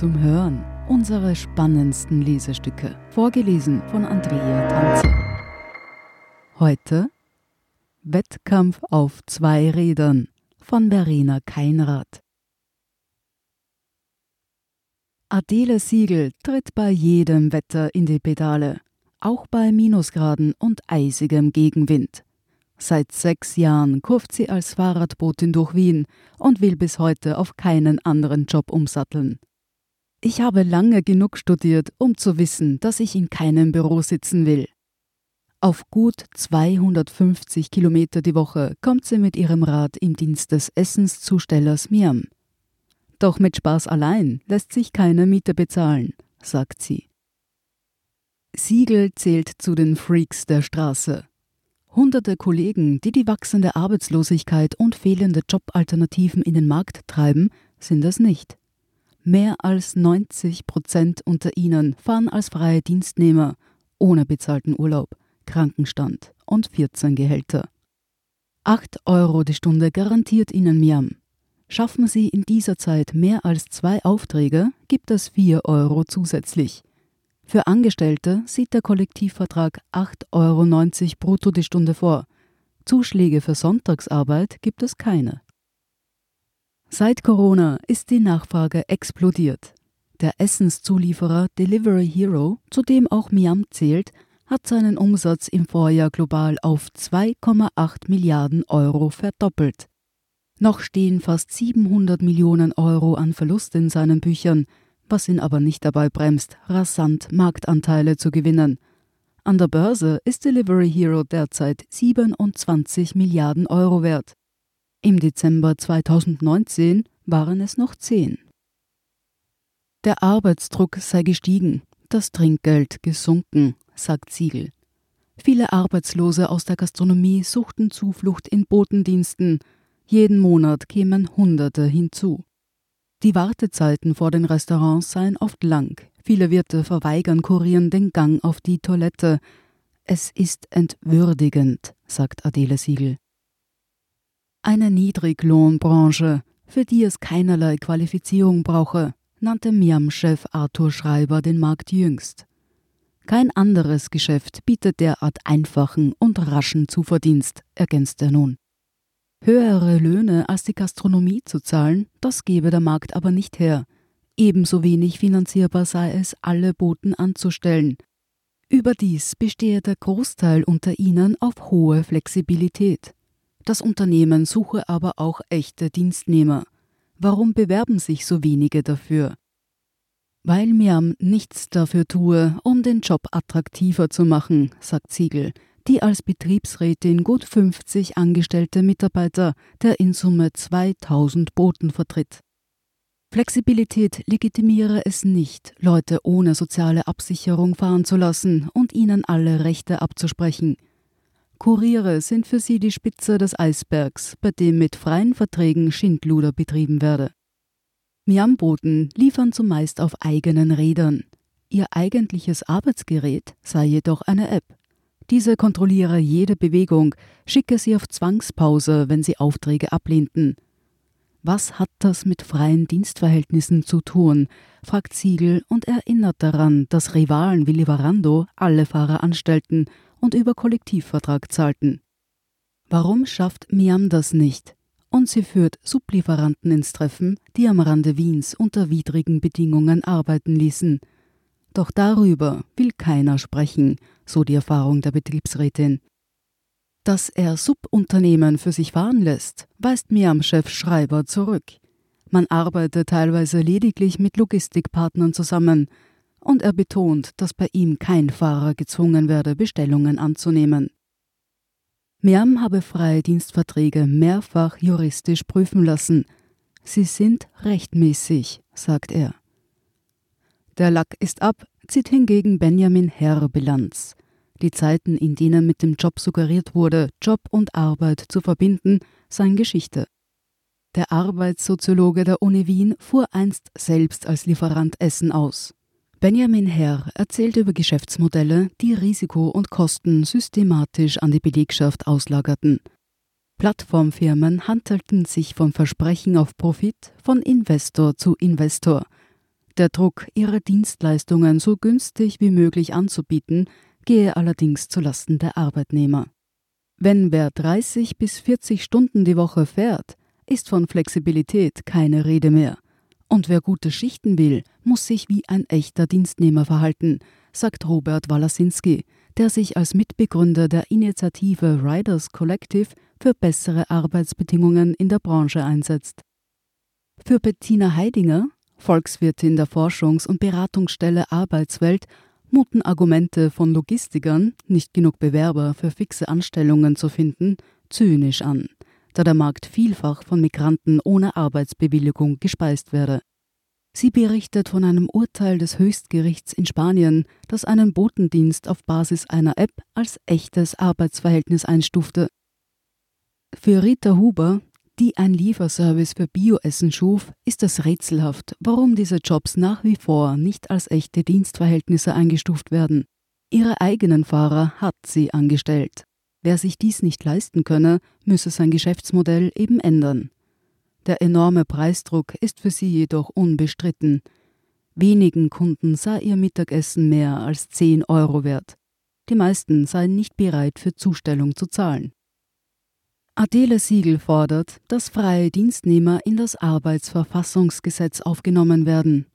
zum Hören. Unsere spannendsten Lesestücke. Vorgelesen von Andrea Tanze. Heute Wettkampf auf zwei Rädern von Verena Keinrath. Adele Siegel tritt bei jedem Wetter in die Pedale, auch bei Minusgraden und eisigem Gegenwind. Seit sechs Jahren kurft sie als Fahrradbotin durch Wien und will bis heute auf keinen anderen Job umsatteln. Ich habe lange genug studiert, um zu wissen, dass ich in keinem Büro sitzen will. Auf gut 250 Kilometer die Woche kommt sie mit ihrem Rad im Dienst des Essenszustellers Miam. Doch mit Spaß allein lässt sich keine Miete bezahlen, sagt sie. Siegel zählt zu den Freaks der Straße. Hunderte Kollegen, die die wachsende Arbeitslosigkeit und fehlende Jobalternativen in den Markt treiben, sind es nicht. Mehr als 90 Prozent unter ihnen fahren als freie Dienstnehmer ohne bezahlten Urlaub, Krankenstand und 14 Gehälter. 8 Euro die Stunde garantiert ihnen Miam. Schaffen sie in dieser Zeit mehr als zwei Aufträge, gibt es 4 Euro zusätzlich. Für Angestellte sieht der Kollektivvertrag 8,90 Euro brutto die Stunde vor. Zuschläge für Sonntagsarbeit gibt es keine. Seit Corona ist die Nachfrage explodiert. Der Essenszulieferer Delivery Hero, zu dem auch Miam zählt, hat seinen Umsatz im Vorjahr global auf 2,8 Milliarden Euro verdoppelt. Noch stehen fast 700 Millionen Euro an Verlust in seinen Büchern, was ihn aber nicht dabei bremst, rasant Marktanteile zu gewinnen. An der Börse ist Delivery Hero derzeit 27 Milliarden Euro wert. Im Dezember 2019 waren es noch 10. Der Arbeitsdruck sei gestiegen, das Trinkgeld gesunken, sagt Siegel. Viele Arbeitslose aus der Gastronomie suchten Zuflucht in Botendiensten. Jeden Monat kämen Hunderte hinzu. Die Wartezeiten vor den Restaurants seien oft lang. Viele Wirte verweigern Kurieren den Gang auf die Toilette. Es ist entwürdigend, sagt Adele Siegel. Eine Niedriglohnbranche, für die es keinerlei Qualifizierung brauche, nannte Miam-Chef Arthur Schreiber den Markt jüngst. Kein anderes Geschäft bietet derart einfachen und raschen Zuverdienst, ergänzt er nun. Höhere Löhne als die Gastronomie zu zahlen, das gebe der Markt aber nicht her. Ebenso wenig finanzierbar sei es, alle Boten anzustellen. Überdies bestehe der Großteil unter ihnen auf hohe Flexibilität. Das Unternehmen suche aber auch echte Dienstnehmer. Warum bewerben sich so wenige dafür? Weil Miam nichts dafür tue, um den Job attraktiver zu machen, sagt Siegel die als Betriebsrätin gut 50 angestellte Mitarbeiter der in Summe 2000 Boten vertritt. Flexibilität legitimiere es nicht, Leute ohne soziale Absicherung fahren zu lassen und ihnen alle Rechte abzusprechen. Kuriere sind für sie die Spitze des Eisbergs, bei dem mit freien Verträgen Schindluder betrieben werde. Miamboten liefern zumeist auf eigenen Rädern. Ihr eigentliches Arbeitsgerät sei jedoch eine App. Diese kontrolliere jede Bewegung, schicke sie auf Zwangspause, wenn sie Aufträge ablehnten. Was hat das mit freien Dienstverhältnissen zu tun? fragt Siegel und erinnert daran, dass Rivalen wie Liverando alle Fahrer anstellten und über Kollektivvertrag zahlten. Warum schafft Miam das nicht? Und sie führt Sublieferanten ins Treffen, die am Rande Wiens unter widrigen Bedingungen arbeiten ließen. Doch darüber will keiner sprechen, so die Erfahrung der Betriebsrätin. Dass er Subunternehmen für sich fahren lässt, weist mir am Chef Schreiber zurück. Man arbeitet teilweise lediglich mit Logistikpartnern zusammen, und er betont, dass bei ihm kein Fahrer gezwungen werde, Bestellungen anzunehmen. Miam habe freie Dienstverträge mehrfach juristisch prüfen lassen. Sie sind rechtmäßig, sagt er. Der Lack ist ab, zieht hingegen Benjamin Herr Bilanz. Die Zeiten, in denen mit dem Job suggeriert wurde, Job und Arbeit zu verbinden, seien Geschichte. Der Arbeitssoziologe der Uni Wien fuhr einst selbst als Lieferant Essen aus. Benjamin Herr erzählt über Geschäftsmodelle, die Risiko und Kosten systematisch an die Belegschaft auslagerten. Plattformfirmen handelten sich von Versprechen auf Profit von Investor zu Investor – Der Druck, ihre Dienstleistungen so günstig wie möglich anzubieten, gehe allerdings zulasten der Arbeitnehmer. Wenn wer 30 bis 40 Stunden die Woche fährt, ist von Flexibilität keine Rede mehr. Und wer gute Schichten will, muss sich wie ein echter Dienstnehmer verhalten, sagt Robert Walasinski, der sich als Mitbegründer der Initiative Riders Collective für bessere Arbeitsbedingungen in der Branche einsetzt. Für Bettina Heidinger, Volkswirtin der Forschungs- und Beratungsstelle Arbeitswelt, muten Argumente von Logistikern, nicht genug Bewerber für fixe Anstellungen zu finden, zynisch an da der Markt vielfach von Migranten ohne Arbeitsbewilligung gespeist werde. Sie berichtet von einem Urteil des Höchstgerichts in Spanien, das einen Botendienst auf Basis einer App als echtes Arbeitsverhältnis einstufte. Für Rita Huber, die ein Lieferservice für Bioessen schuf, ist es rätselhaft, warum diese Jobs nach wie vor nicht als echte Dienstverhältnisse eingestuft werden. Ihre eigenen Fahrer hat sie angestellt. Wer sich dies nicht leisten könne, müsse sein Geschäftsmodell eben ändern. Der enorme Preisdruck ist für sie jedoch unbestritten. Wenigen Kunden sei ihr Mittagessen mehr als 10 Euro wert. Die meisten seien nicht bereit, für Zustellung zu zahlen. Adele Siegel fordert, dass freie Dienstnehmer in das Arbeitsverfassungsgesetz aufgenommen werden.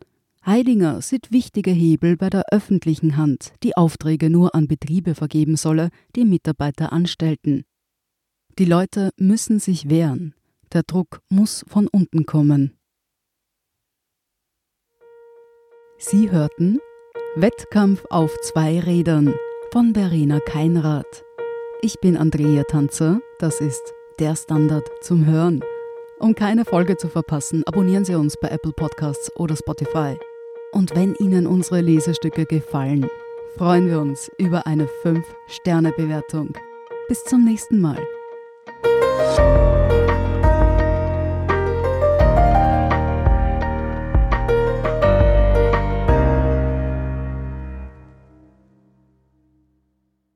Heidinger sieht wichtige Hebel bei der öffentlichen Hand, die Aufträge nur an Betriebe vergeben solle, die Mitarbeiter anstellten. Die Leute müssen sich wehren. Der Druck muss von unten kommen. Sie hörten Wettkampf auf zwei Rädern von Verena Keinrath. Ich bin Andrea Tanzer, das ist der Standard zum Hören. Um keine Folge zu verpassen, abonnieren Sie uns bei Apple Podcasts oder Spotify. Und wenn Ihnen unsere Lesestücke gefallen, freuen wir uns über eine 5-Sterne-Bewertung. Bis zum nächsten Mal.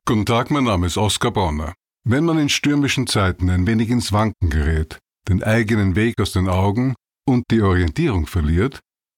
Guten Tag, mein Name ist Oskar Bonner. Wenn man in stürmischen Zeiten ein wenig ins Wanken gerät, den eigenen Weg aus den Augen und die Orientierung verliert,